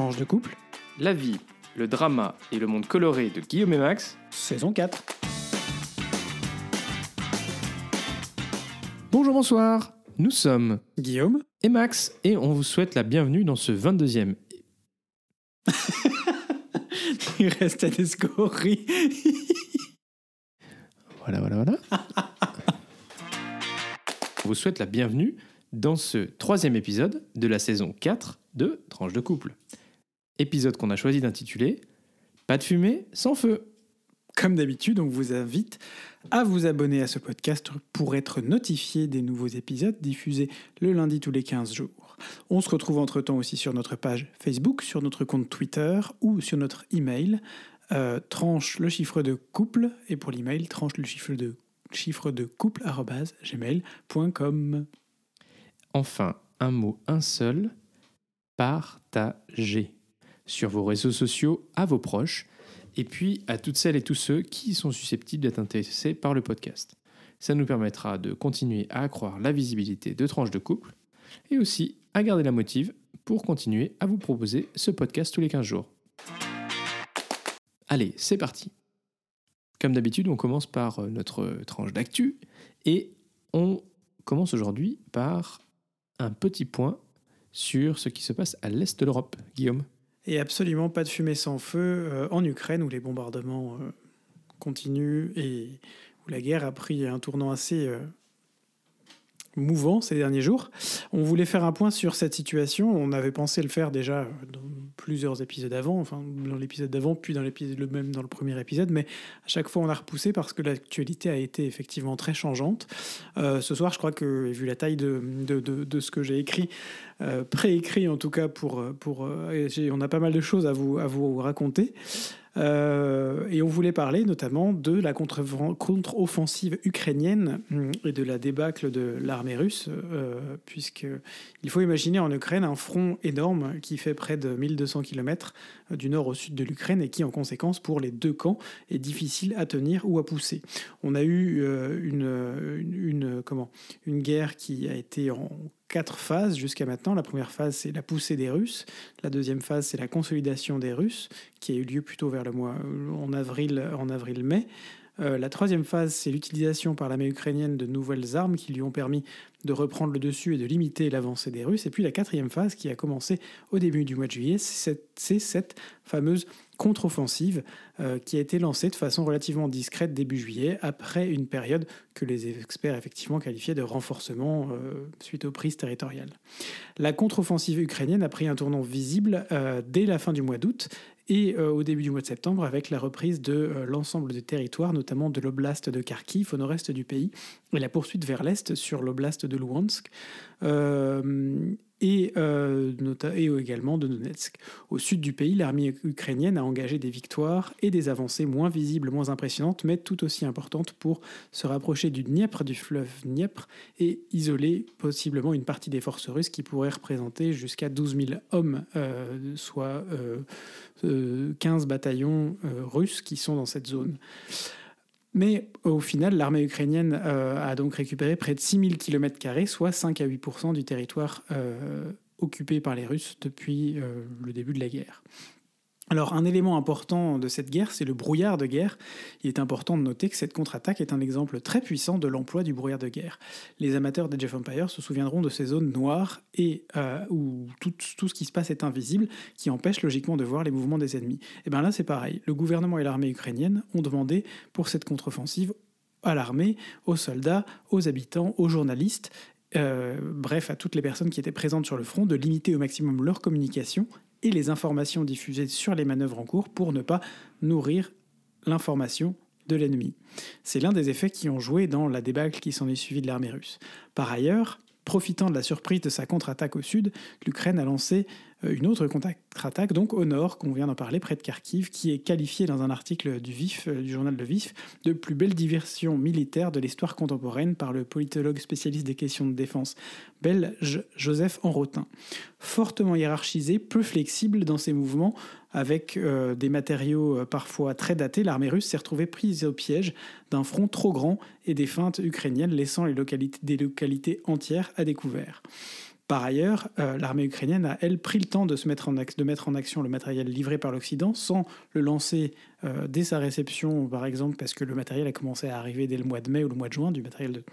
Tranche de couple, La vie, le drama et le monde coloré de Guillaume et Max. saison 4. Bonjour, bonsoir. Nous sommes Guillaume et Max et on vous souhaite la bienvenue dans ce 22e. Il reste à des scories. Voilà, voilà, voilà. on vous souhaite la bienvenue dans ce troisième épisode de la saison 4 de Tranche de couple. Épisode qu'on a choisi d'intituler Pas de fumée sans feu. Comme d'habitude, on vous invite à vous abonner à ce podcast pour être notifié des nouveaux épisodes diffusés le lundi tous les 15 jours. On se retrouve entre-temps aussi sur notre page Facebook, sur notre compte Twitter ou sur notre email euh, tranche le chiffre de couple et pour l'email tranche le chiffre de chiffre de couple gmail.com. Enfin, un mot, un seul, partagez sur vos réseaux sociaux à vos proches et puis à toutes celles et tous ceux qui sont susceptibles d'être intéressés par le podcast. Ça nous permettra de continuer à accroître la visibilité de tranches de couple et aussi à garder la motive pour continuer à vous proposer ce podcast tous les 15 jours. Allez, c'est parti. Comme d'habitude, on commence par euh, notre tranche d'actu et on commence aujourd'hui par un petit point sur ce qui se passe à l'est de l'Europe. Guillaume? Et absolument pas de fumée sans feu euh, en Ukraine où les bombardements euh, continuent et où la guerre a pris un tournant assez euh, mouvant ces derniers jours. On voulait faire un point sur cette situation. On avait pensé le faire déjà dans plusieurs épisodes avant, enfin dans l'épisode d'avant, puis dans l'épisode le même dans le premier épisode, mais à chaque fois on a repoussé parce que l'actualité a été effectivement très changeante. Euh, ce soir, je crois que vu la taille de, de, ce que j'ai écrit, euh, préécrit en tout cas pour pour, euh, on a pas mal de choses à vous à vous raconter. Euh, et on voulait parler notamment de la contre- contre-offensive ukrainienne hum, et de la débâcle de l'armée russe, euh, puisque il faut imaginer en Ukraine un front énorme qui fait près de 1200 km du nord au sud de l'Ukraine et qui, en conséquence, pour les deux camps, est difficile à tenir ou à pousser. On a eu euh, une, une- comment, une guerre qui a été en quatre phases jusqu'à maintenant. La première phase, c'est la poussée des Russes. La deuxième phase, c'est la consolidation des Russes, qui a eu lieu plutôt vers le mois en avril, en avril-mai. Euh, la troisième phase, c'est l'utilisation par l'armée ukrainienne de nouvelles armes qui lui ont permis de reprendre le dessus et de limiter l'avancée des Russes. Et puis la quatrième phase, qui a commencé au début du mois de juillet, c'est cette, fameuse contre-offensive euh, qui a été lancée de façon relativement discrète début juillet, après une période que les experts effectivement qualifiaient de renforcement euh, suite aux prises territoriales. La contre-offensive ukrainienne a pris un tournant visible dès la fin du mois d'août et euh, au début du mois de septembre avec la reprise de euh, l'ensemble des territoires, notamment de l'oblast de Kharkiv au nord-est du pays, et la poursuite vers l'est sur l'oblast de Luhansk, euh, et, euh, également de Donetsk. Au sud du pays, l'armée ukrainienne a engagé des victoires et des avancées moins visibles, moins impressionnantes, mais tout aussi importantes pour se rapprocher du Dniepr, du fleuve Dniepr, et isoler possiblement une partie des forces russes qui pourraient représenter jusqu'à 12 000 hommes, euh, soit euh, euh, 15 bataillons euh, russes qui sont dans cette zone. Mais au final, l'armée ukrainienne euh, a donc récupéré près de 6000 km, soit 5 à 8% du territoire euh, occupé par les Russes depuis euh, le début de la guerre. Alors, un élément important de cette guerre, c'est le brouillard de guerre. Il est important de noter que cette contre-attaque est un exemple très puissant de l'emploi du brouillard de guerre. Les amateurs d'Age of Empires se souviendront de ces zones noires et euh, où tout, ce qui se passe est invisible, qui empêche logiquement de voir les mouvements des ennemis. Et bien là, c'est pareil. Le gouvernement et l'armée ukrainienne ont demandé pour cette contre-offensive à l'armée, aux soldats, aux habitants, aux journalistes, euh, bref, à toutes les personnes qui étaient présentes sur le front, de limiter au maximum leur communication et les informations diffusées sur les manœuvres en cours pour ne pas nourrir l'information de l'ennemi. C'est l'un des effets qui ont joué dans la débâcle qui s'en est suivie de l'armée russe. Par ailleurs, profitant de la surprise de sa contre-attaque au sud, l'Ukraine a lancé une autre contre-attaque, donc au nord, qu'on vient d'en parler, près de Kharkiv, qui est qualifiée dans un article du euh, journal Le Vif, de plus belle diversion militaire de l'histoire contemporaine par le politologue spécialiste des questions de défense belge Joseph Enrotin. Fortement hiérarchisé, peu flexible dans ses mouvements, avec euh, des matériaux euh, parfois très datés, l'armée russe s'est retrouvée prise au piège d'un front trop grand et des feintes ukrainiennes laissant des localités entières à découvert. Par ailleurs, euh, l'armée ukrainienne a, elle, pris le temps de, mettre en action le matériel livré par l'Occident sans le lancer euh, dès sa réception, par exemple, parce que le matériel a commencé à arriver dès le mois de mai ou le mois de juin, du matériel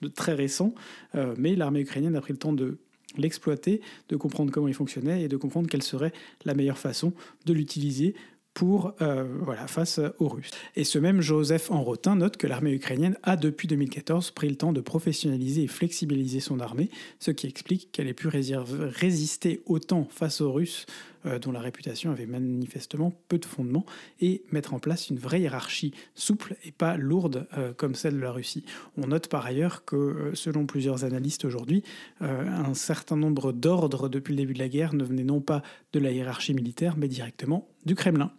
de, très récent. Euh, mais l'armée ukrainienne a pris le temps de l'exploiter, de comprendre comment il fonctionnait et de comprendre quelle serait la meilleure façon de l'utiliser pour euh, voilà, face aux Russes. Et ce même Joseph Enrotin note que l'armée ukrainienne a depuis 2014 pris le temps de professionnaliser et flexibiliser son armée, ce qui explique qu'elle ait pu résister autant face aux Russes euh, dont la réputation avait manifestement peu de fondement, et mettre en place une vraie hiérarchie souple et pas lourde euh, comme celle de la Russie. On note par ailleurs que, selon plusieurs analystes aujourd'hui, un certain nombre d'ordres depuis le début de la guerre ne venaient non pas de la hiérarchie militaire, mais directement du Kremlin.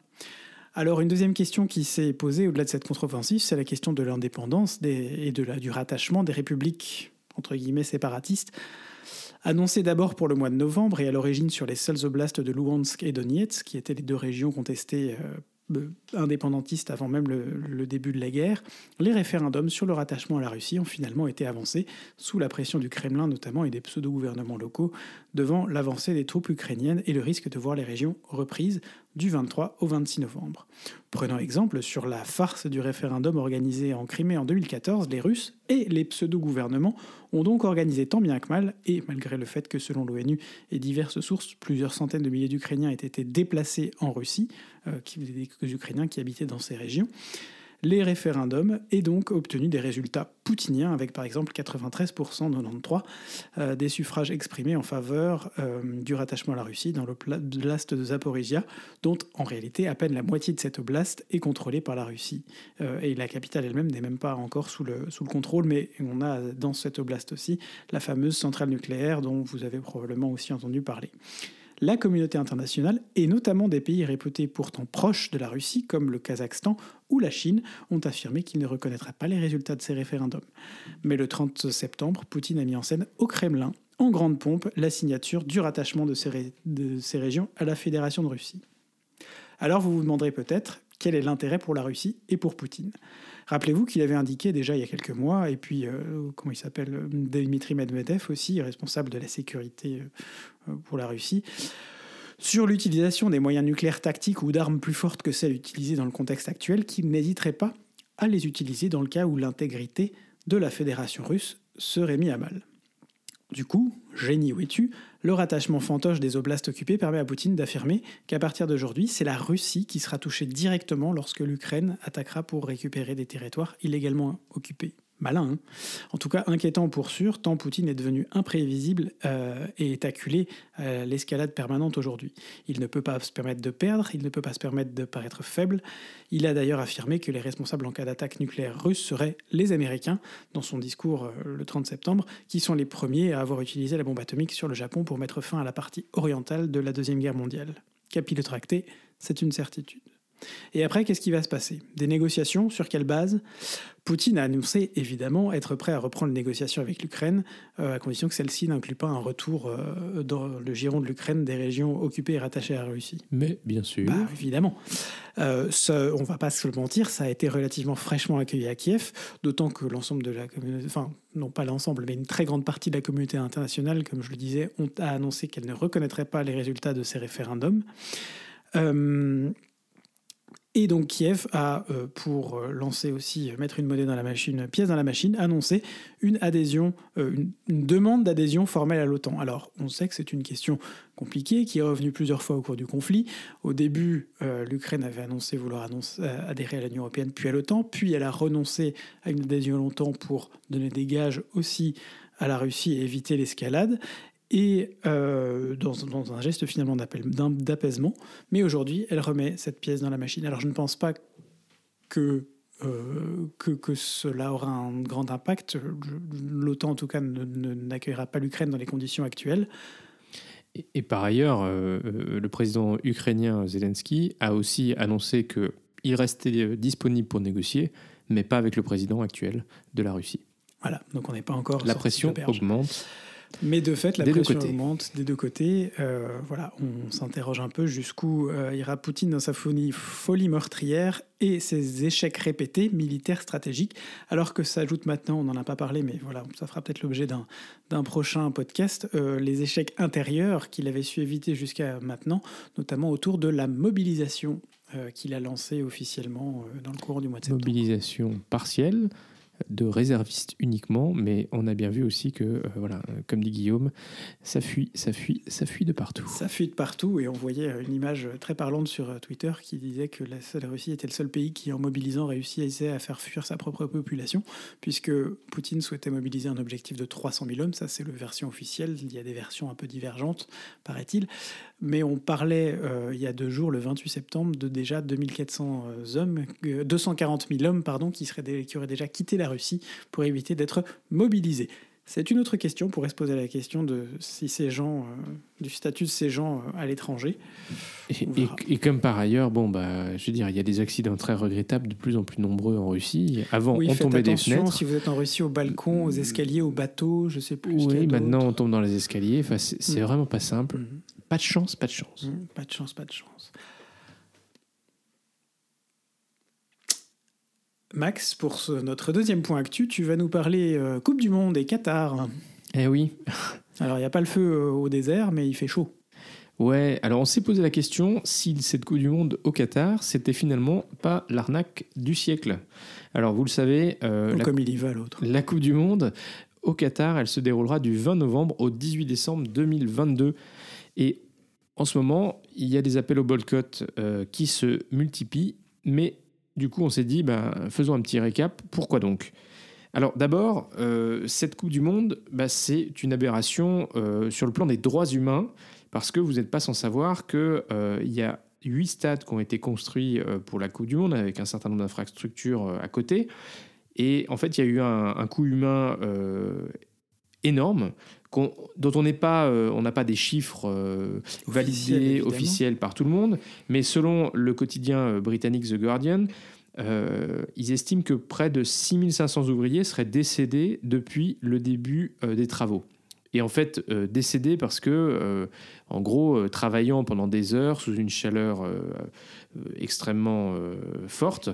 Alors une deuxième question qui s'est posée au-delà de cette contre-offensive, c'est la question de l'indépendance et du rattachement des républiques entre guillemets séparatistes, annoncées d'abord pour le mois de novembre et à l'origine sur les seuls oblasts de Luhansk et Donetsk, qui étaient les deux régions contestées euh, euh, indépendantistes avant même le, début de la guerre, les référendums sur le rattachement à la Russie ont finalement été avancés sous la pression du Kremlin notamment et des pseudo-gouvernements locaux devant l'avancée des troupes ukrainiennes et le risque de voir les régions reprises du 23 au 26 novembre. Prenons exemple sur la farce du référendum organisé en Crimée en 2014, les Russes et les pseudo-gouvernements ont donc organisé tant bien que mal, et malgré le fait que selon l'ONU et diverses sources, plusieurs centaines de milliers d'Ukrainiens aient été déplacés en Russie, euh, des Ukrainiens qui habitaient dans ces régions, les référendums et donc obtenu des résultats poutiniens avec par exemple 93% 93 euh, des suffrages exprimés en faveur euh, du rattachement à la Russie dans l'oblast de Zaporizhia, dont en réalité à peine la moitié de cette oblast est contrôlée par la Russie. Euh, et la capitale elle-même n'est même pas encore sous le, sous le contrôle, mais on a dans cette oblast aussi la fameuse centrale nucléaire dont vous avez probablement aussi entendu parler la communauté internationale, et notamment des pays réputés pourtant proches de la Russie, comme le Kazakhstan ou la Chine, ont affirmé qu'ils ne reconnaîtraient pas les résultats de ces référendums. Mais le 30 septembre, Poutine a mis en scène au Kremlin, en grande pompe, la signature du rattachement de ces, régions à la Fédération de Russie. Alors vous vous demanderez peut-être quel est l'intérêt pour la Russie et pour Poutine? Rappelez-vous qu'il avait indiqué déjà il y a quelques mois, et puis, euh, comment il s'appelle Dmitri Medvedev aussi, responsable de la sécurité euh, pour la Russie, sur l'utilisation des moyens nucléaires tactiques ou d'armes plus fortes que celles utilisées dans le contexte actuel, qu'il n'hésiterait pas à les utiliser dans le cas où l'intégrité de la Fédération russe serait mise à mal. Du coup, génie où es-tu, le rattachement fantoche des oblasts occupés permet à Poutine d'affirmer qu'à partir d'aujourd'hui, c'est la Russie qui sera touchée directement lorsque l'Ukraine attaquera pour récupérer des territoires illégalement occupés malin. Hein. en tout cas, inquiétant pour sûr, tant Poutine est devenu imprévisible euh, et est acculé à l'escalade permanente aujourd'hui. Il ne peut pas se permettre de perdre, il ne peut pas se permettre de paraître faible. Il a d'ailleurs affirmé que les responsables en cas d'attaque nucléaire russe seraient les Américains, dans son discours euh, le 30 septembre, qui sont les premiers à avoir utilisé la bombe atomique sur le Japon pour mettre fin à la partie orientale de la Deuxième Guerre mondiale. Capillotracté, c'est une certitude. Et après, qu'est-ce qui va se passer? Des négociations? Sur quelle base? Poutine a annoncé évidemment être prêt à reprendre les négociations avec l'Ukraine, euh, à condition que celle-ci n'inclut pas un retour euh, dans le giron de l'Ukraine des régions occupées et rattachées à la Russie. Mais bien sûr. Bah, évidemment. Euh, on ne va pas se le mentir, ça a été relativement fraîchement accueilli à Kiev, d'autant que l'ensemble de la communauté, enfin non pas l'ensemble, mais une très grande partie de la communauté internationale, comme je le disais, ont, a annoncé qu'elle ne reconnaîtrait pas les résultats de ces référendums. Et donc Kiev a, euh, pour euh, lancer aussi, euh, mettre une monnaie dans la machine, pièce dans la machine, annoncé une adhésion, une, demande d'adhésion formelle à l'OTAN. Alors, on sait que c'est une question compliquée qui est revenue plusieurs fois au cours du conflit. Au début, l'Ukraine avait annoncé vouloir adhérer à l'Union européenne, puis à l'OTAN, puis elle a renoncé à une adhésion à l'OTAN pour donner des gages aussi à la Russie et éviter l'escalade et euh, dans, un geste finalement d'apaisement. Mais aujourd'hui, elle remet cette pièce dans la machine. Alors je ne pense pas que, euh, que, cela aura un grand impact. L'OTAN, en tout cas, n'accueillera pas l'Ukraine dans les conditions actuelles. Et, par ailleurs, euh, le président ukrainien Zelensky a aussi annoncé qu'il restait disponible pour négocier, mais pas avec le président actuel de la Russie. Voilà, donc on n'est pas encore. La pression augmente. Mais de fait, la Des pression augmente des deux côtés. Euh, voilà, on s'interroge un peu jusqu'où euh, ira Poutine dans sa folie, folie meurtrière et ses échecs répétés militaires stratégiques. Alors que s'ajoute maintenant, on n'en a pas parlé, mais voilà, ça fera peut-être l'objet d'un d'un prochain podcast, euh, les échecs intérieurs qu'il avait su éviter jusqu'à maintenant, notamment autour de la mobilisation euh, qu'il a lancée officiellement euh, dans le courant du mois de septembre. Mobilisation partielle de réservistes uniquement, mais on a bien vu aussi que, euh, voilà, comme dit Guillaume, ça fuit, ça fuit, ça fuit de partout. Ça fuit de partout et on voyait euh, une image très parlante sur euh, Twitter qui disait que la, Russie était le seul pays qui, en mobilisant, réussissait à faire fuir sa propre population, puisque Poutine souhaitait mobiliser un objectif de 300 000 hommes. Ça, c'est la version officielle. Il y a des versions un peu divergentes, paraît-il. Mais on parlait il y a deux jours, le 28 septembre, de déjà 2400 hommes, euh, 240 000 hommes, pardon, qui, seraient qui auraient déjà quitté la Russie pour éviter d'être mobilisés. C'est une autre question. On pourrait se poser la question de si ces gens, euh, du statut de ces gens euh, à l'étranger. Et, comme par ailleurs, bon, bah, je veux dire, il y a des accidents très regrettables, de plus en plus nombreux en Russie. Avant, oui, on tombait des fenêtres. si vous êtes en Russie au balcon, aux escaliers, au bateau, je sais plus. Oui, maintenant on tombe dans les escaliers. Enfin, c'est Mm. vraiment pas simple. Mhm. Pas de chance, pas de chance. Mhm. Pas de chance, pas de chance. Max, pour ce- notre deuxième point actu, tu vas nous parler euh, Coupe du Monde et Qatar. Eh oui. Alors, il n'y a pas le feu euh, au désert, mais il fait chaud. Ouais, alors on s'est posé la question si cette Coupe du Monde au Qatar, c'était finalement pas l'arnaque du siècle. Alors vous le savez, euh, la, comme il y va, l'autre. la Coupe du Monde au Qatar, elle se déroulera du 20 novembre au 18 décembre 2022. Et en ce moment, il y a des appels au boycott euh, qui se multiplient, mais du coup on s'est dit, ben, faisons un petit récap, pourquoi donc? Alors d'abord, euh, cette Coupe du Monde, bah, c'est une aberration euh, sur le plan des droits humains, parce que vous n'êtes pas sans savoir qu'il y a huit stades qui ont été construits euh, pour la Coupe du Monde, avec un certain nombre d'infrastructures euh, à côté. Et en fait, il y a eu un, coût humain euh, énorme, dont on n'est pas, euh, on n'a pas des chiffres euh, validés, évidemment. officiels par tout le monde, mais selon le quotidien euh, britannique The Guardian, euh, ils estiment que près de 6500 ouvriers seraient décédés depuis le début des travaux. Et en fait, décédés parce que, en gros, travaillant pendant des heures sous une chaleur extrêmement euh, forte,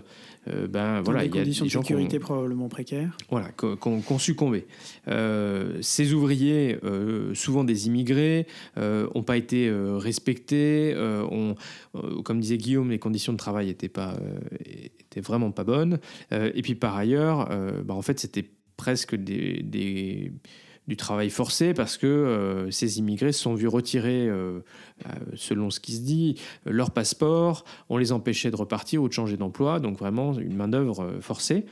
euh, ben voilà, il y a conditions des de gens qui ont- sécurité probablement précaires. voilà, qu'on qu'on succombé. Euh, ces ouvriers, euh, souvent des immigrés, n'ont pas été euh, respectés. euh, ont- euh, comme disait Guillaume, les conditions de travail n'étaient pas, euh, étaient vraiment pas bonnes. Euh, et puis par ailleurs, euh, bah, en fait, c'était presque des, des- du travail forcé parce que euh, ces immigrés sont vus retirer, euh, euh, selon ce qui se dit, leur passeport, on les empêchait de repartir ou de changer d'emploi, donc vraiment une main-d'œuvre forcée.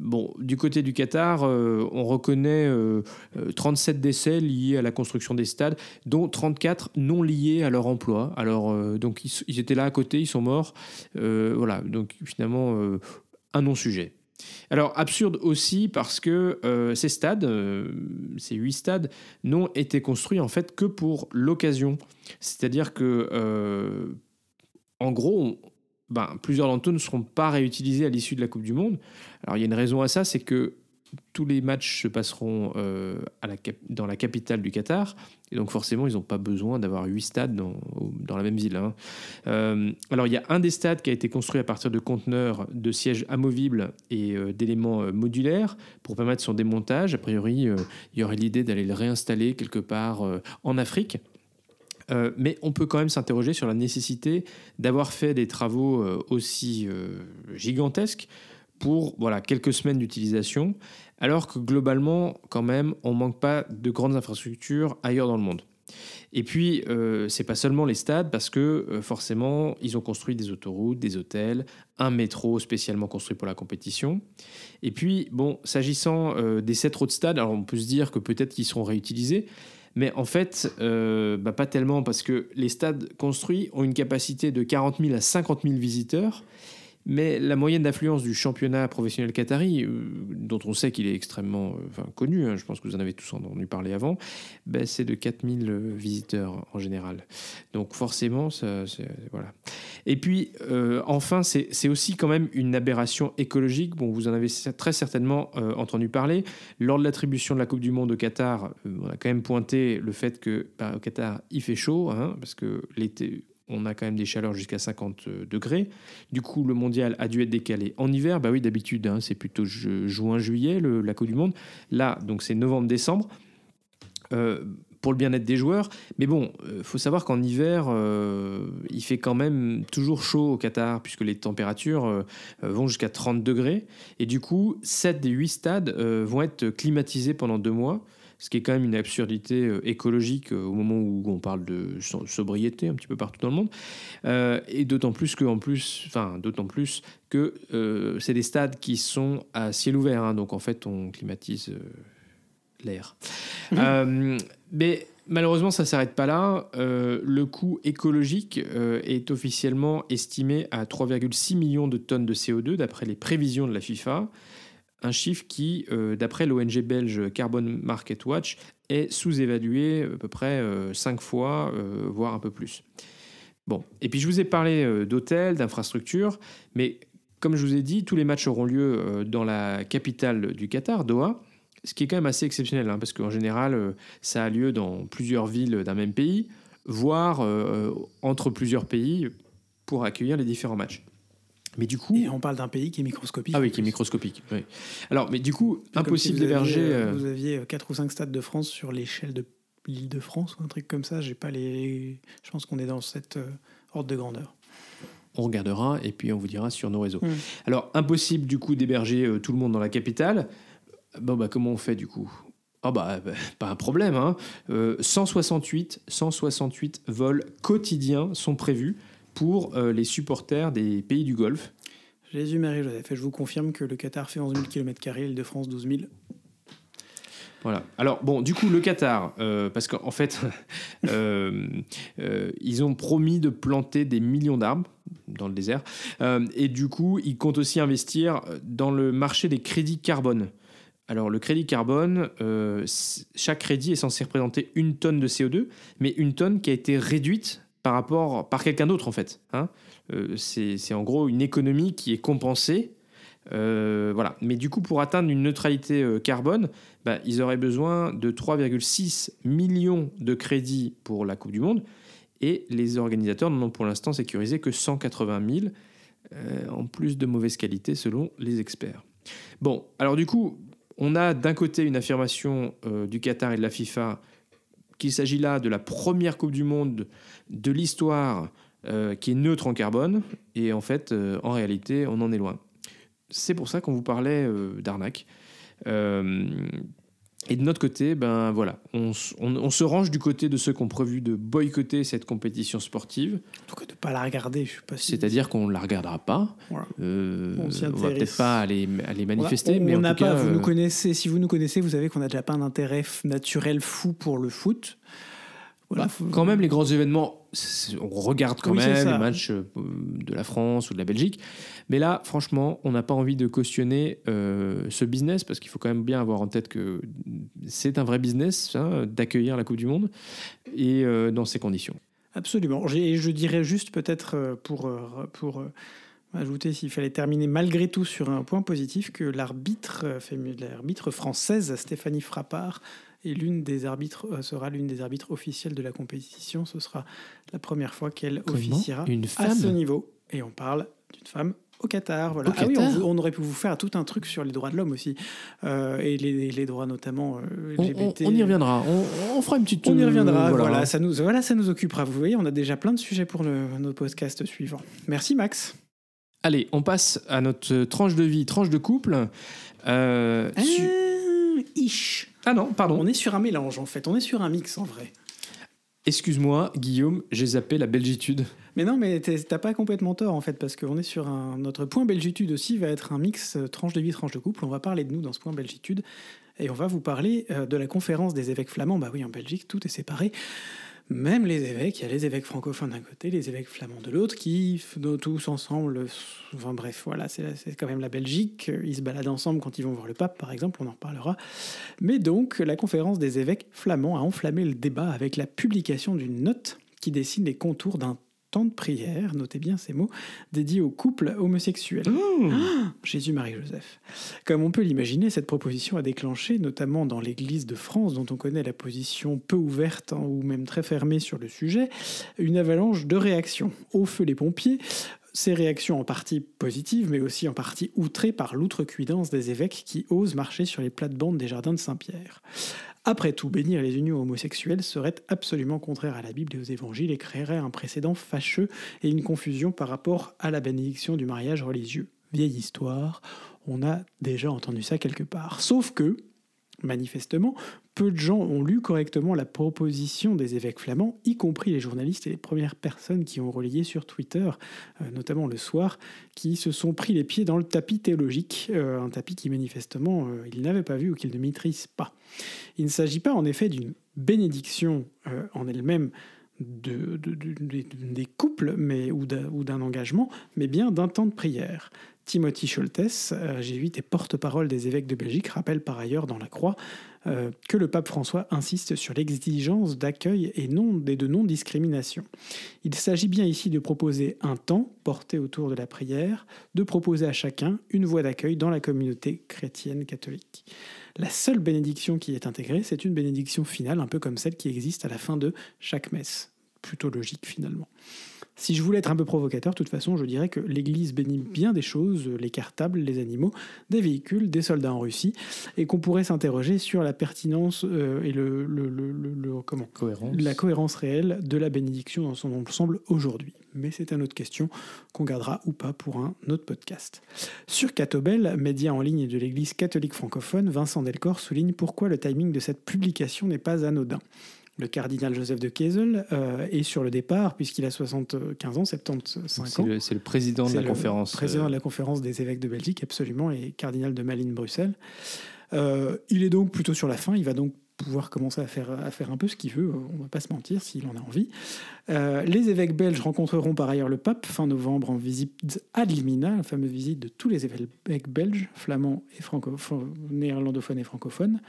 Bon, du côté du Qatar, on reconnaît euh, euh, 37 décès liés à la construction des stades, dont 34 non liés à leur emploi. Alors, donc, ils, étaient là à côté, ils sont morts. Voilà, donc finalement, un non-sujet. Alors, absurde aussi parce que euh, ces stades, euh, ces huit stades, n'ont été construits en fait que pour l'occasion. C'est-à-dire que, euh, en gros, ben, plusieurs d'entre eux ne seront pas réutilisés à l'issue de la Coupe du Monde. Alors il y a une raison à ça, c'est que tous les matchs se passeront dans la capitale du Qatar, et donc forcément ils n'ont pas besoin d'avoir huit stades dans, la même ville. hein. Euh, alors il y a un des stades qui a été construit à partir de conteneurs de sièges amovibles et euh, d'éléments euh, modulaires pour permettre son démontage. A priori, il y aurait l'idée d'aller le réinstaller quelque part en Afrique. Mais on peut quand même s'interroger sur la nécessité d'avoir fait des travaux aussi gigantesques pour voilà, quelques semaines d'utilisation, alors que globalement, quand même, on manque pas de grandes infrastructures ailleurs dans le monde. Et puis, euh, c'est pas seulement les stades, parce que euh, forcément, ils ont construit des autoroutes, des hôtels, un métro spécialement construit pour la compétition. Et puis, bon, s'agissant euh, des sept autres stades, alors on peut se dire que peut-être qu'ils seront réutilisés, mais en fait, euh, bah, pas tellement, parce que les stades construits ont une capacité de 40 000 à 50 000 visiteurs. Mais la moyenne d'affluence du championnat professionnel qatari, euh, dont on sait qu'il est extrêmement euh, connu, hein, je pense que vous en avez tous entendu parler avant, ben, c'est de 4000 visiteurs en général. Donc forcément, ça, voilà. Et puis, euh, enfin, c'est aussi quand même une aberration écologique. Bon, vous en avez très certainement euh, entendu parler. Lors de l'attribution de la Coupe du Monde au Qatar, euh, on a quand même pointé le fait que bah, au Qatar, il fait chaud, hein, parce que l'été, on a quand même des chaleurs jusqu'à 50 degrés. Du coup, le mondial a dû être décalé en hiver. Bah oui, d'habitude, hein, c'est plutôt ju- juin-juillet, le- la Coupe du Monde. Là, donc c'est novembre-décembre. Euh, pour le bien-être des joueurs. Mais bon, il faut savoir qu'en hiver, euh, il fait quand même toujours chaud au Qatar, puisque les températures euh, vont jusqu'à 30 degrés. Et du coup, 7 des 8 stades euh, vont être climatisés pendant deux mois, ce qui est quand même une absurdité euh, écologique euh, au moment où on parle de so- sobriété un petit peu partout dans le monde. Euh, et d'autant plus que, en plus, enfin, d'autant plus que euh, c'est des stades qui sont à ciel ouvert, hein. donc en fait, on climatise euh, l'air. Euh, mais malheureusement, ça ne s'arrête pas là. Euh, le coût écologique euh, est officiellement estimé à 3,6 millions de tonnes de CO2 d'après les prévisions de la FIFA. Un chiffre qui, euh, d'après l'ONG belge Carbon Market Watch, est sous-évalué à peu près 5 fois, euh, voire un peu plus. Bon, et puis je vous ai parlé euh, d'hôtels, d'infrastructures, mais comme je vous ai dit, tous les matchs auront lieu euh, dans la capitale du Qatar, Doha. Ce qui est quand même assez exceptionnel, hein, parce qu'en général, euh, ça a lieu dans plusieurs villes d'un même pays, voire euh, entre plusieurs pays pour accueillir les différents matchs. Mais du coup, Et on parle d'un pays qui est microscopique. ah oui, qui est microscopique. oui. Alors, mais du coup, impossible si vous aviez, d'héberger. euh, euh, Vous aviez 4 ou 5 stades de France sur l'échelle de l'île de France ou un truc comme ça. J'ai pas les. Je pense qu'on est dans cette euh, ordre de grandeur. on regardera et puis on vous dira sur nos réseaux. Mm. Alors, impossible du coup d'héberger euh, tout le monde dans la capitale. Bon, bah, comment on fait du coup? Ah bah, bah, pas un problème. Hein. Euh, 168, 168 vols quotidiens sont prévus pour euh, les supporters des pays du Golfe. Jésus, Marie, Joseph. Et je vous confirme que le Qatar fait 11 000 km, l'île de France 12 000. Voilà. Alors, bon, du coup, le Qatar, euh, parce qu'en fait, euh, euh, ils ont promis de planter des millions d'arbres dans le désert. Et du coup, ils comptent aussi investir dans le marché des crédits carbone. Alors, le crédit carbone, chaque crédit est censé représenter une tonne de CO2, mais une tonne qui a été réduite par rapport par quelqu'un d'autre, en fait. hein. Euh, c'est en gros une économie qui est compensée. Euh, voilà. Mais du coup, pour atteindre une neutralité euh, carbone, bah, ils auraient besoin de 3,6 millions de crédits pour la Coupe du Monde. Et les organisateurs n'en ont pour l'instant sécurisé que 180 000, euh, en plus de mauvaise qualité selon les experts. Bon, alors du coup, on a d'un côté une affirmation du Qatar et de la FIFA qu'il s'agit là de la première Coupe du Monde de l'histoire euh, qui est neutre en carbone. Et en fait, euh, en réalité, on en est loin. C'est pour ça qu'on vous parlait euh, d'arnaque. Et de notre côté, ben voilà, on, s- on- on se range du côté de ceux qui ont prévu de boycotter cette compétition sportive, En tout cas, de pas la regarder, je suis pas sûr. c'est-à-dire qu'on ne la regardera pas. Voilà. Euh, On s'y va peut-être pas aller, aller manifester, on, mais on en tout pas, cas, vous euh, nous connaissez, si vous nous connaissez, vous savez qu'on n'a déjà pas un intérêt naturel fou pour le foot. Voilà, bah, faut- quand même les grands événements, on regarde quand Oui, même les matchs euh, de la France ou de la Belgique. Mais là, franchement, on n'a pas envie de cautionner euh, ce business parce qu'il faut quand même bien avoir en tête que c'est un vrai business hein, d'accueillir la Coupe du Monde et euh, dans ces conditions. Absolument. J'ai- Je dirais juste peut-être pour, pour ajouter, s'il fallait terminer malgré tout sur un point positif, que l'arbitre l'arbitre française, Stéphanie Frappard, est l'une des arbitres, euh, sera l'une des arbitres officielles de la compétition. Ce sera la première fois qu'elle officiera Une à ce niveau. Et on parle d'une femme au Qatar. Voilà. Au ah oui, on, aurait pu vous faire tout un truc sur les droits de l'homme aussi. Euh, et les, les droits notamment euh, on, on- LGBT. on y reviendra. On, on fera une petite. On y reviendra, voilà. ça nous, voilà, ça nous occupera. Vous voyez, on a déjà plein de sujets pour le, nos podcasts suivants. Merci Max. Allez, on passe à notre tranche de vie, tranche de couple. Euh, su- Euh, ish. Ah non, pardon. On est sur un mélange en fait, on est sur un mix en vrai. Excuse-moi, Guillaume, j'ai zappé la belgitude. Mais non, mais t'as pas complètement tort en fait, parce qu'on est sur un. Notre point belgitude aussi va être un mix euh, tranche de vie, tranche de couple. On va parler de nous dans ce point belgitude. Et on va vous parler euh, de la conférence des évêques flamands. Bah oui, en Belgique, tout est séparé. Même les évêques, il y a les évêques francophones d'un côté, les évêques flamands de l'autre, qui tous ensemble. euh, Enfin bref, voilà, c'est quand même la Belgique. Ils se baladent ensemble quand ils vont voir le pape, par exemple, on en reparlera. Mais donc, la conférence des évêques flamands a enflammé le débat avec la publication d'une note qui dessine les contours d'un temps de prière, notez bien ces mots, dédié aux couples homosexuels. Ah, Jésus-Marie-Joseph. Comme on peut l'imaginer, cette proposition a déclenché, notamment dans l'Église de France, dont on connaît la position peu ouverte hein, ou même très fermée sur le sujet, une avalanche de réactions. Au feu les pompiers, ces réactions en partie positives, mais aussi en partie outrées par l'outrecuidance des évêques qui osent marcher sur les plates-bandes des jardins de Saint-Pierre. Après tout, bénir les unions homosexuelles serait absolument contraire à la Bible et aux évangiles et créerait un précédent fâcheux et une confusion par rapport à la bénédiction du mariage religieux. Vieille histoire, on a déjà entendu ça quelque part. Sauf que, manifestement, peu de gens ont lu correctement la proposition des évêques flamands, y compris les journalistes et les premières personnes qui ont relayé sur Twitter, euh, notamment le soir, qui se sont pris les pieds dans le tapis théologique, euh, un tapis qui manifestement euh, ils n'avaient pas vu ou qu'ils ne maîtrisent pas. Il ne s'agit pas en effet d'une bénédiction en elle-même de, des couples mais, ou d'un engagement, mais bien d'un temps de prière. Timothy Scholtes, jésuite et porte-parole des évêques de Belgique, rappelle par ailleurs dans la Croix euh, que le pape François insiste sur l'exigence d'accueil et, non, de non-discrimination. Il s'agit bien ici de proposer un temps porté autour de la prière, de proposer à chacun une voie d'accueil dans la communauté chrétienne catholique. La seule bénédiction qui est intégrée, c'est une bénédiction finale, un peu comme celle qui existe à la fin de chaque messe. Plutôt logique finalement. Si je voulais être un peu provocateur, de toute façon, je dirais que l'Église bénit bien des choses, les cartables, les animaux, des véhicules, des soldats en Russie, et qu'on pourrait s'interroger sur la pertinence euh, et le, comment cohérence. la cohérence réelle de la bénédiction dans son ensemble aujourd'hui. Mais c'est une autre question qu'on gardera ou pas pour un autre podcast. Sur Catobel, média en ligne de l'Église catholique francophone, Vincent Delcor souligne pourquoi le timing de cette publication n'est pas anodin le cardinal Joseph de Kessel euh, est sur le départ puisqu'il a 75 ans, 75 ans. C'est le, président de la conférence. Président de la conférence des évêques de Belgique, absolument, et cardinal de Malines Bruxelles. Euh, il est donc plutôt sur la fin. Il va donc pouvoir commencer à faire, à faire un peu ce qu'il veut, on ne va pas se mentir s'il en a envie. Euh, les évêques belges rencontreront par ailleurs le pape fin novembre en visite ad limina, la fameuse visite de tous les évêques belges, flamands et néerlandophones et francophones.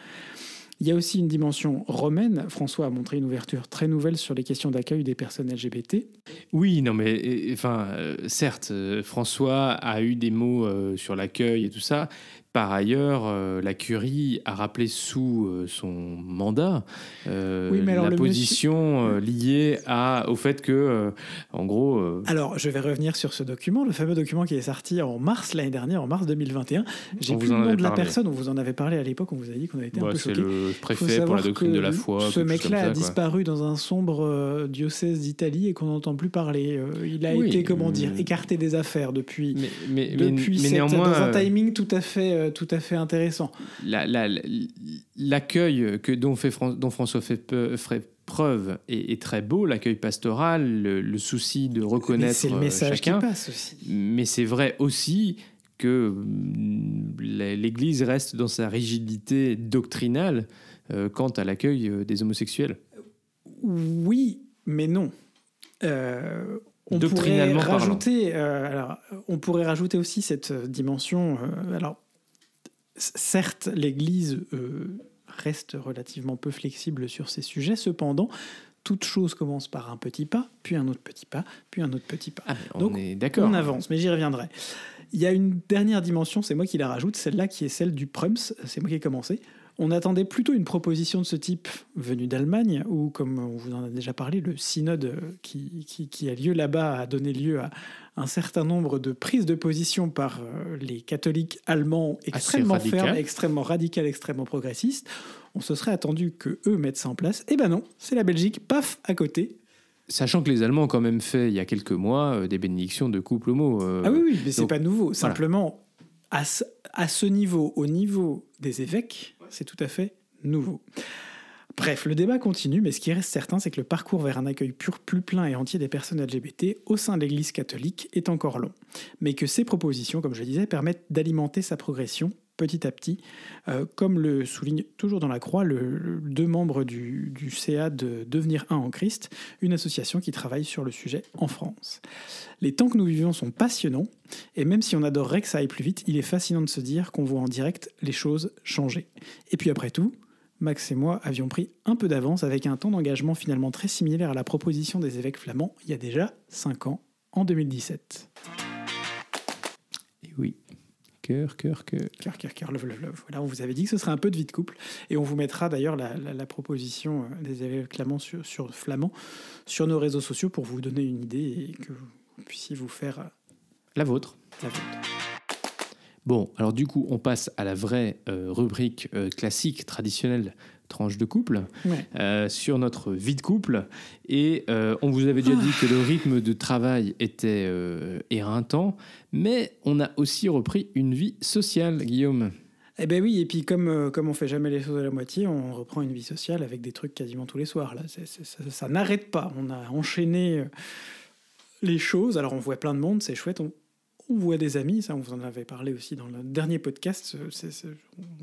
Il y a aussi une dimension romaine. François a montré une ouverture très nouvelle sur les questions d'accueil des personnes LGBT. Oui, non, mais euh, certes, euh, François a eu des mots euh, sur l'accueil et tout ça, par ailleurs, euh, la Curie a rappelé sous euh, son mandat euh, la position liée à, au fait que, en gros. Alors, je vais revenir sur ce document, le fameux document qui est sorti en mars l'année dernière, en mars 2021. J'ai plus le nom de la personne, on vous en avait parlé à l'époque, on vous a dit qu'on avait été un peu choqués. C'est le préfet pour la doctrine de la foi. Ce mec-là a disparu dans un sombre diocèse d'Italie et qu'on n'entend plus parler. il a été, comment dire, écarté des affaires depuis, mais, mais, depuis mais, néanmoins, dans un timing tout à fait tout à fait intéressant. L'accueil que dont, fait, dont François fait, preuve est, très beau, l'accueil pastoral, le, souci de reconnaître c'est le message chacun. Qui passe aussi. Mais c'est vrai aussi que mm, l'Église reste dans sa rigidité doctrinale euh, quant à l'accueil euh, des homosexuels. Oui, mais non. Euh, on pourrait rajouter, alors, on pourrait rajouter aussi cette dimension. alors, certes, l'Église euh, reste relativement peu flexible sur ces sujets, cependant, toute chose commence par un petit pas, puis un autre petit pas, puis un autre petit pas. Ah, on Donc, est d'accord. On avance, mais j'y reviendrai. Il y a une dernière dimension, c'est moi qui la rajoute, celle-là qui est celle du Prums, c'est moi qui ai commencé. On attendait plutôt une proposition de ce type venue d'Allemagne, où, comme on vous en a déjà parlé, le synode qui, qui a lieu là-bas a donné lieu à un certain nombre de prises de position par euh, les catholiques allemands extrêmement fermes, extrêmement radicales, extrêmement progressistes. On se serait attendu que eux mettent ça en place. Eh ben non, c'est la Belgique, paf, à côté. Sachant que les Allemands ont quand même fait, il y a quelques mois, euh, des bénédictions de couple homo. Euh, ah oui, oui, mais c'est pas nouveau. Simplement, à ce, à ce niveau, au niveau des évêques, c'est tout à fait nouveau. Bref, le débat continue, mais ce qui reste certain, c'est que le parcours vers un accueil pur, plus plein et entier des personnes LGBT au sein de l'Église catholique est encore long, mais que ces propositions, comme je disais, permettent d'alimenter sa progression petit à petit, euh, comme le souligne toujours dans la croix le, deux membres du, du, CA de Devenir un en Christ, une association qui travaille sur le sujet en France. Les temps que nous vivons sont passionnants, et même si on adorerait que ça aille plus vite, il est fascinant de se dire qu'on voit en direct les choses changer. Et puis après tout, Max et moi avions pris un peu d'avance avec un temps d'engagement finalement très similaire à la proposition des évêques flamands il y a déjà 5 ans, en 2017. Cœur, cœur, cœur. Cœur, cœur, cœur, love, love, love. Voilà, on vous avait dit que ce serait un peu de vie de couple. Et on vous mettra d'ailleurs la, la- la proposition euh, des évêques flamands sur, sur, flamands sur nos réseaux sociaux pour vous donner une idée et que vous puissiez vous faire euh, La vôtre. la vôtre. Bon, alors du coup, on passe à la vraie euh, rubrique euh, classique, traditionnelle, tranche de couple, Ouais. euh, sur notre vie de couple. Et euh, on vous avait déjà dit que le rythme de travail était euh, éreintant, mais on a aussi repris une vie sociale, Guillaume. Eh ben oui, et puis comme, comme on fait jamais les choses à la moitié, on reprend une vie sociale avec des trucs quasiment tous les soirs. Là. Ça ça n'arrête pas. On a enchaîné les choses. Alors on voit plein de monde, c'est chouette. On, on voit des amis, ça on vous en avait parlé aussi dans le dernier podcast. C'est-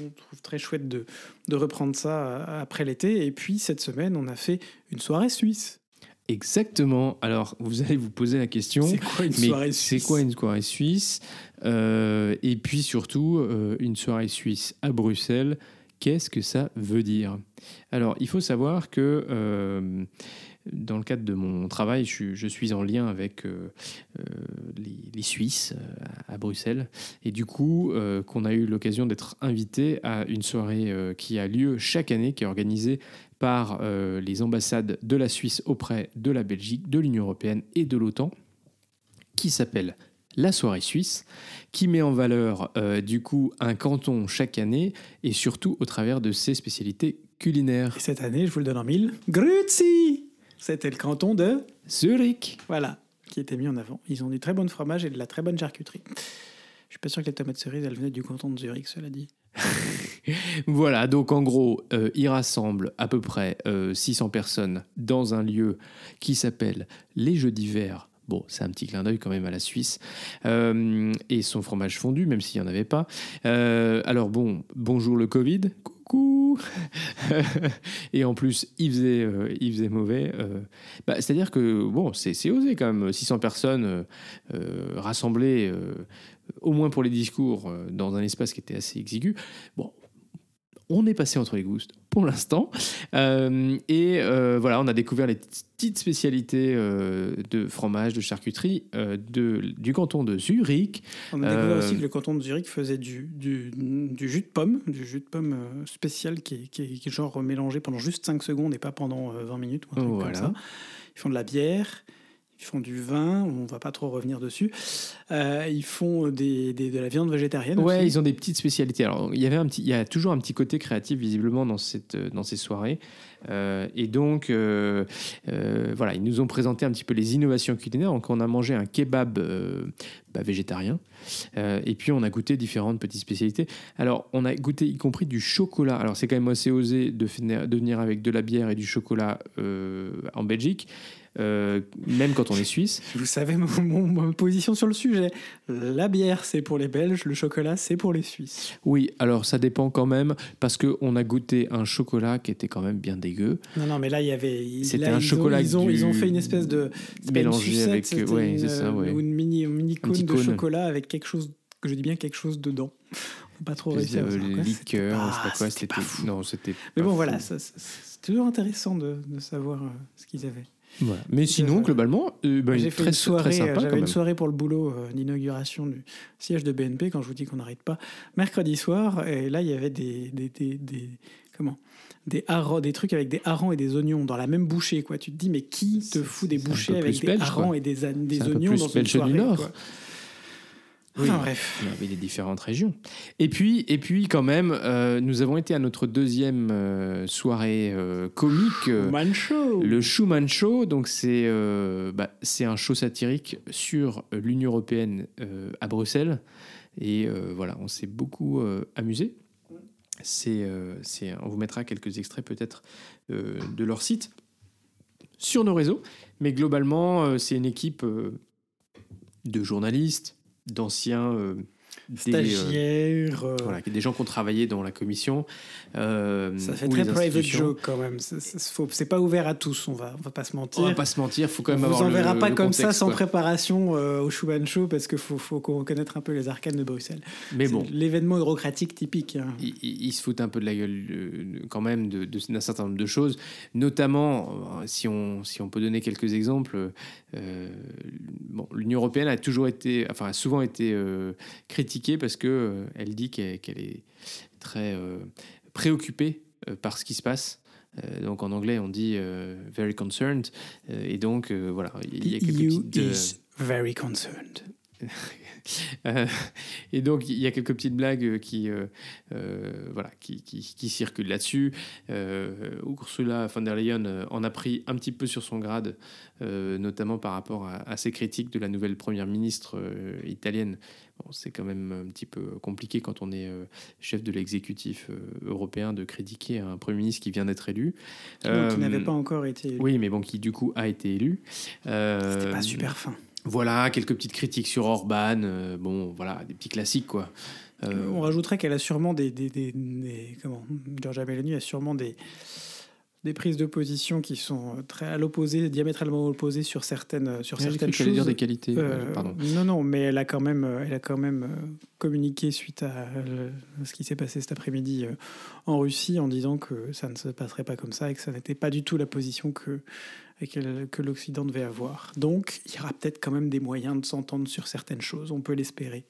on trouve très chouette de, de reprendre ça euh, après l'été. Et puis cette semaine, on a fait une soirée suisse. Exactement. Alors, vous allez vous poser la question. C'est quoi une soirée c'est suisse? quoi une soirée suisse? Euh, Et puis surtout, euh, une soirée suisse à Bruxelles, qu'est-ce que ça veut dire? Alors, il faut savoir que euh, dans le cadre de mon travail, je, suis- en lien avec euh, euh, les, Suisses euh, à Bruxelles. Et du coup, euh, qu'on a eu l'occasion d'être invité à une soirée qui a lieu chaque année, qui est organisée par les ambassades de la Suisse auprès de la Belgique, de l'Union européenne et de l'OTAN, qui s'appelle la soirée suisse, qui met en valeur du coup un canton chaque année et surtout au travers de ses spécialités culinaires. Et cette année, je vous le donne en mille. Grüezi C'était le canton de... Zurich Voilà, qui était mis en avant. Ils ont du très bon fromage et de la très bonne charcuterie. Je suis pas sûr que les tomates cerises, elles venaient du canton de Zurich, cela dit. Voilà, donc en gros, euh, il rassemble à peu près euh, 600 personnes dans un lieu qui s'appelle les Jeux d'hiver. Bon, c'est un petit clin d'œil quand même à la Suisse. Euh, et son fromage fondu, même s'il n'y en avait pas. Euh, alors bon, bonjour le Covid. Et en plus, il faisait, euh, il faisait mauvais. euh. Bah, C'est-à-dire que, bon, c'est osé quand même. 600 personnes euh, rassemblées, au moins pour les discours, dans un espace qui était assez exigu. Bon, on est passé entre les goustes pour l'instant. Euh, et euh, voilà, on a découvert les petites spécialités euh, de fromage, de charcuterie de, du canton de Zurich. On a découvert aussi que le canton de Zurich faisait du, du, du jus de pomme, du jus de pomme spécial qui est, qui, est, qui est genre mélangé pendant juste 5 secondes et pas pendant euh, 20 minutes ou un truc Voilà. comme ça. Ils font de la bière, ils font du vin, on va pas trop revenir dessus. Euh, ils font des, des- de la viande végétarienne Ouais, aussi. ils ont des petites spécialités. Alors, il y avait un petit, il y a toujours un petit côté créatif visiblement dans cette, euh, dans ces soirées. Euh, et donc, euh, voilà, ils nous ont présenté un petit peu les innovations culinaires. Donc, on a mangé un kebab bah, végétarien. Et puis, on a goûté différentes petites spécialités. Alors, on a goûté y compris du chocolat. Alors, c'est quand même assez osé de, venir avec de la bière et du chocolat en Belgique. Euh, même quand on est suisse. Vous savez mon, mon- ma position sur le sujet. La bière, c'est pour les Belges, le chocolat, c'est pour les Suisses. Oui, alors ça dépend quand même, parce qu'on a goûté un chocolat qui était quand même bien dégueu. Non, non, mais là, il y avait. C'était un ils chocolat Ont, ils, ont, ils ont fait une espèce de. Mélangé sucette, avec- ouais, une, ça, euh, ouais. Ou une mini, une mini cône de cône. chocolat avec quelque chose, que je dis bien quelque chose dedans. Pas trop réussi à liqueur, je sais pas quoi, c'était. Non, c'était. Mais bon, fou. voilà, c'est toujours intéressant de, de savoir euh, ce qu'ils avaient. Voilà. Mais sinon, Euh, globalement, euh, bah, J'ai fait très, une soirée, très sympa euh, quand j'avais une soirée pour le boulot euh, d'inauguration du siège de BNP quand je vous dis qu'on n'arrête pas mercredi soir et là il y avait des, des, des, des- comment des harengs, des trucs avec des harengs et des oignons dans la même bouchée quoi. Tu te dis mais qui te fout des bouchées avec des harengs quoi. et des, an- des C'est un peu oignons plus dans une belge du soirée Nord. quoi? Oui. Enfin, bref. Il y avait les différentes régions. Et puis, et puis quand même, euh, nous avons été à notre deuxième euh, soirée euh, comique. euh, Man Show. Le Schumann Show, donc c'est bah, un show satirique sur l'Union européenne à Bruxelles. Et voilà, on s'est beaucoup amusé. C'est, on vous mettra quelques extraits peut-être de leur site sur nos réseaux. Mais globalement, c'est une équipe de journalistes, d'anciens, euh, des, euh, voilà, des gens qui ont travaillé dans la commission. euh, Ça fait très private joke quand même. C'est- pas ouvert à tous, on va, on va pas se mentir. On va pas se mentir, faut quand On même vous avoir enverra le- pas le comme ça sans quoi. préparation euh, au Schumann Show parce qu'il faut, faut qu'on connaître un peu les arcanes de Bruxelles. Mais bon, L'événement eurocratique typique. hein. ils se foutent un peu de la gueule euh, quand même de- de- d'un certain nombre de choses, notamment, si on, si on peut donner quelques exemples, bon, l'Union européenne a toujours été, enfin a souvent été euh, critiquée parce que euh, elle dit qu'elle est très euh, préoccupée euh, par ce qui se passe. Euh, donc en anglais on dit euh, very concerned Euh, et donc voilà il y a quelques EU petites, is very concerned. euh, et donc, il y a quelques petites blagues qui, euh, euh, voilà, qui, qui, qui circulent là-dessus. Euh, Ursula von der Leyen en a pris un petit peu sur son grade, euh, notamment par rapport à, à ses critiques de la nouvelle première ministre italienne. Bon, c'est quand même un petit peu compliqué quand on est chef de l'exécutif européen de critiquer un premier ministre qui vient d'être élu. Qui n'avait pas encore été élu. Oui, mais bon, qui du coup a été élu. C'était pas super fin. Voilà, quelques petites critiques sur Orban. euh, bon, voilà, des petits classiques, quoi. Euh, On rajouterait qu'elle a sûrement des, des, des- des- comment Giorgia Meloni a sûrement des des prises de position qui sont très à l'opposé, diamétralement opposées sur certaines sur j'ai cru certaines choses. dire des qualités. Euh, euh, pardon. non, non, mais elle a quand même, euh, elle a quand même euh, communiqué suite à euh, ce qui s'est passé cet après-midi euh, en Russie en disant que ça ne se passerait pas comme ça et que ça n'était pas du tout la position que, et que l'Occident devait avoir. Donc, il y aura peut-être quand même des moyens de s'entendre sur certaines choses, on peut l'espérer.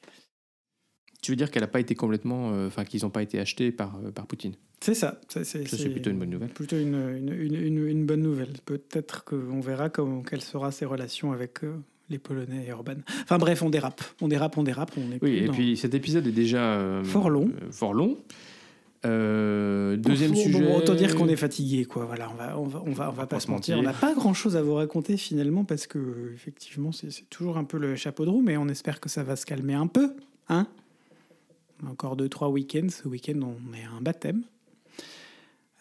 Tu veux dire qu'elle n'a pas été complètement. euh, Enfin, qu'ils n'ont pas été achetés par, euh, par Poutine? C'est ça. ça, c'est plutôt une bonne nouvelle. Plutôt une, une, une, une- une bonne nouvelle. Peut-être qu'on verra comment, quelle sera ses relations avec euh, les Polonais et Orban. Enfin bref, on dérape. On dérape, on dérape. On est Oui, et dans- puis cet épisode est déjà. Fort long. fort long. Euh, deuxième sujet. bon, autant dire qu'on est fatigué, quoi. Voilà, on va, on va, on va, on va pas pas se mentir. mentir. On n'a pas grand-chose à vous raconter finalement parce que effectivement, c'est toujours un peu le chapeau de roue, mais on espère que ça va se calmer un peu, hein. Encore deux, trois week-ends. Ce week-end, on est à un baptême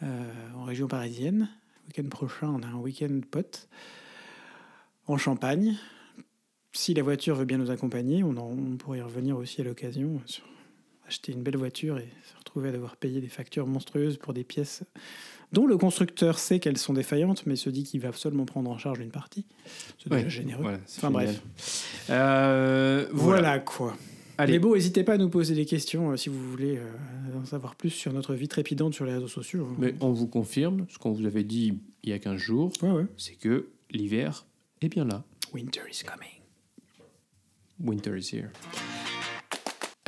euh, en région parisienne. Le week-end prochain, on a un week-end pote en Champagne. Si la voiture veut bien nous accompagner, on, en- on pourrait y revenir aussi à l'occasion. sur- Acheter une belle voiture et se retrouver à devoir payer des factures monstrueuses pour des pièces dont le constructeur sait qu'elles sont défaillantes, mais se dit qu'il va seulement prendre en charge une partie. C'est déjà Ouais, généreux. Voilà, Enfin, génial. Euh, Voilà, voilà. quoi. Allez. Bon, n'hésitez pas à nous poser des questions euh, si vous voulez euh, en savoir plus sur notre vie trépidante sur les réseaux sociaux. Mais on vous confirme ce qu'on vous avait dit il y a 15 jours Ouais, ouais. c'est que l'hiver est bien là. Winter is coming. Winter is here.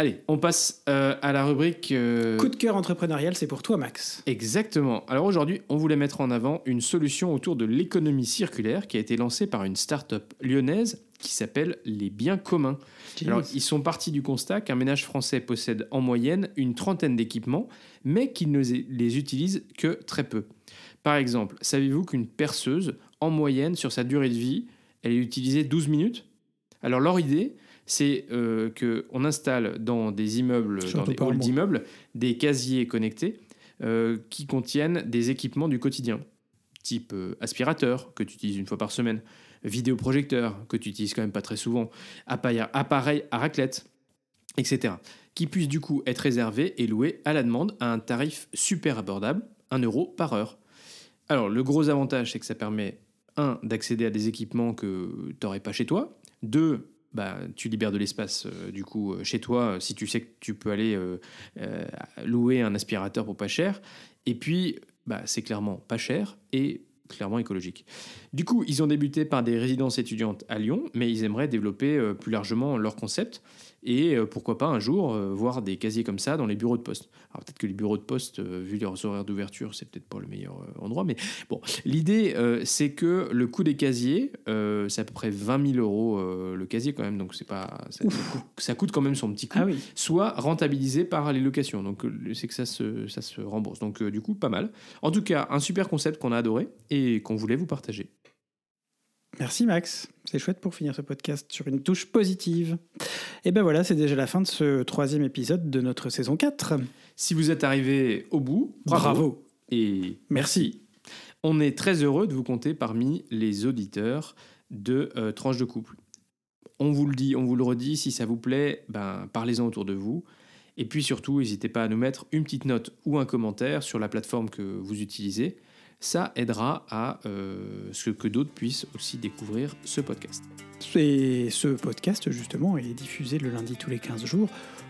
Allez, on passe euh, à la rubrique. euh, Coup de cœur entrepreneurial, c'est pour toi, Max. Exactement. Alors aujourd'hui, on voulait mettre en avant une solution autour de l'économie circulaire qui a été lancée par une start-up lyonnaise qui s'appelle Les Biens Communs. Alors, ils sont partis du constat qu'un ménage français possède en moyenne une trentaine d'équipements, mais qu'il ne les utilise que très peu. Par exemple, savez-vous qu'une perceuse, en moyenne, sur sa durée de vie, elle est utilisée 12 minutes? Alors, leur idée, c'est euh, qu'on installe dans des immeubles, Surtout dans des halls d'immeubles, des casiers connectés euh, qui contiennent des équipements du quotidien, type euh, aspirateur, que tu utilises une fois par semaine, vidéoprojecteur, que tu utilises quand même pas très souvent, appareil, appareil à raclette, etc. Qui puissent du coup être réservés et loués à la demande à un tarif super abordable, 1 euro par heure. Alors le gros avantage, c'est que ça permet, un, d'accéder à des équipements que tu n'aurais pas chez toi, deux, bah, tu libères de l'espace euh, du coup euh, chez toi euh, si tu sais que tu peux aller louer un aspirateur pour pas cher. Et puis, bah, c'est clairement pas cher et clairement écologique. Du coup, ils ont débuté par des résidences étudiantes à Lyon, mais ils aimeraient développer plus largement leur concept et euh, pourquoi pas un jour euh, voir des casiers comme ça dans les bureaux de poste. Alors peut-être que les bureaux de poste, euh, vu leurs horaires d'ouverture, c'est peut-être pas le meilleur endroit, mais bon, l'idée euh, c'est que le coût des casiers, euh, c'est à peu près 20 000 euros euh, le casier quand même, donc c'est pas ça, ça coûte, ça coûte quand même son petit coût Ah oui. soit rentabilisé par les locations. Donc c'est que ça se, ça se rembourse. Donc du coup, pas mal. En tout cas, un super concept qu'on a adoré et qu'on voulait vous partager. Merci Max, c'est chouette pour finir ce podcast sur une touche positive. Et ben voilà, c'est déjà la fin de ce troisième épisode de notre saison 4. Si vous êtes arrivé au bout, bravo. Et Merci. on est très heureux de vous compter parmi les auditeurs de euh, Tranche de couple. On vous le dit, on vous le redit, si ça vous plaît, ben, parlez-en autour de vous. Et puis surtout, n'hésitez pas à nous mettre une petite note ou un commentaire sur la plateforme que vous utilisez. Ça aidera à euh, ce que d'autres puissent aussi découvrir ce podcast. Et ce podcast, justement, est diffusé le lundi tous les 15 jours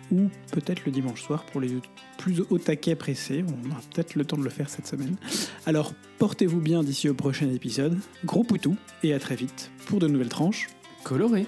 ou peut-être le dimanche soir pour les plus au taquet pressés. On aura peut-être le temps de le faire cette semaine. Alors, portez-vous bien d'ici au prochain épisode. Gros poutou et à très vite pour de nouvelles tranches colorées.